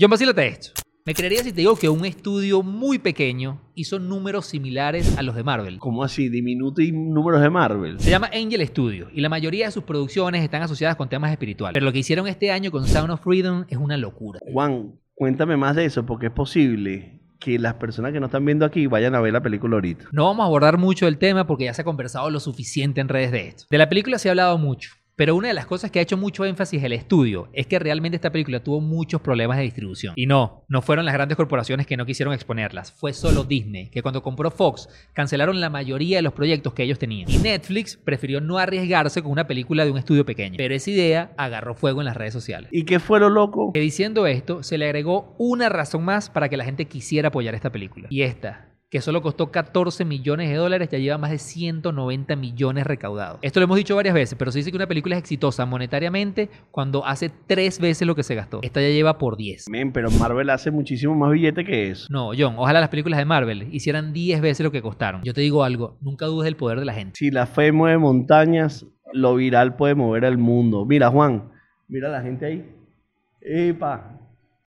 John, vacílate esto. Me creería si te digo que un estudio muy pequeño hizo números similares a los de Marvel. ¿Cómo así? Diminuto y números de Marvel. Se llama Angel Studio y la mayoría de sus producciones están asociadas con temas espirituales. Pero lo que hicieron este año con Sound of Freedom es una locura. Juan, cuéntame más de eso, porque es posible que las personas que no están viendo aquí vayan a ver la película ahorita. No vamos a abordar mucho el tema porque ya se ha conversado lo suficiente en redes de esto. De la película se ha hablado mucho. Pero una de las cosas que ha hecho mucho énfasis el estudio es que realmente esta película tuvo muchos problemas de distribución. Y no, no fueron las grandes corporaciones que no quisieron exponerlas, fue solo Disney, que cuando compró Fox cancelaron la mayoría de los proyectos que ellos tenían. Y Netflix prefirió no arriesgarse con una película de un estudio pequeño. Pero esa idea agarró fuego en las redes sociales. ¿Y qué fue lo loco? Que diciendo esto, se le agregó una razón más para que la gente quisiera apoyar esta película. Y esta, que solo costó 14 millones de dólares, ya lleva más de 190 millones recaudados. Esto lo hemos dicho varias veces, pero se dice que una película es exitosa monetariamente cuando hace tres veces lo que se gastó. Esta ya lleva por 10. Men, pero Marvel hace muchísimo más billete que eso. No, John, ojalá las películas de Marvel hicieran 10 veces lo que costaron. Yo te digo algo, nunca dudes del poder de la gente. Si la fe mueve montañas, lo viral puede mover el mundo. Mira, Juan, mira la gente ahí. Epa,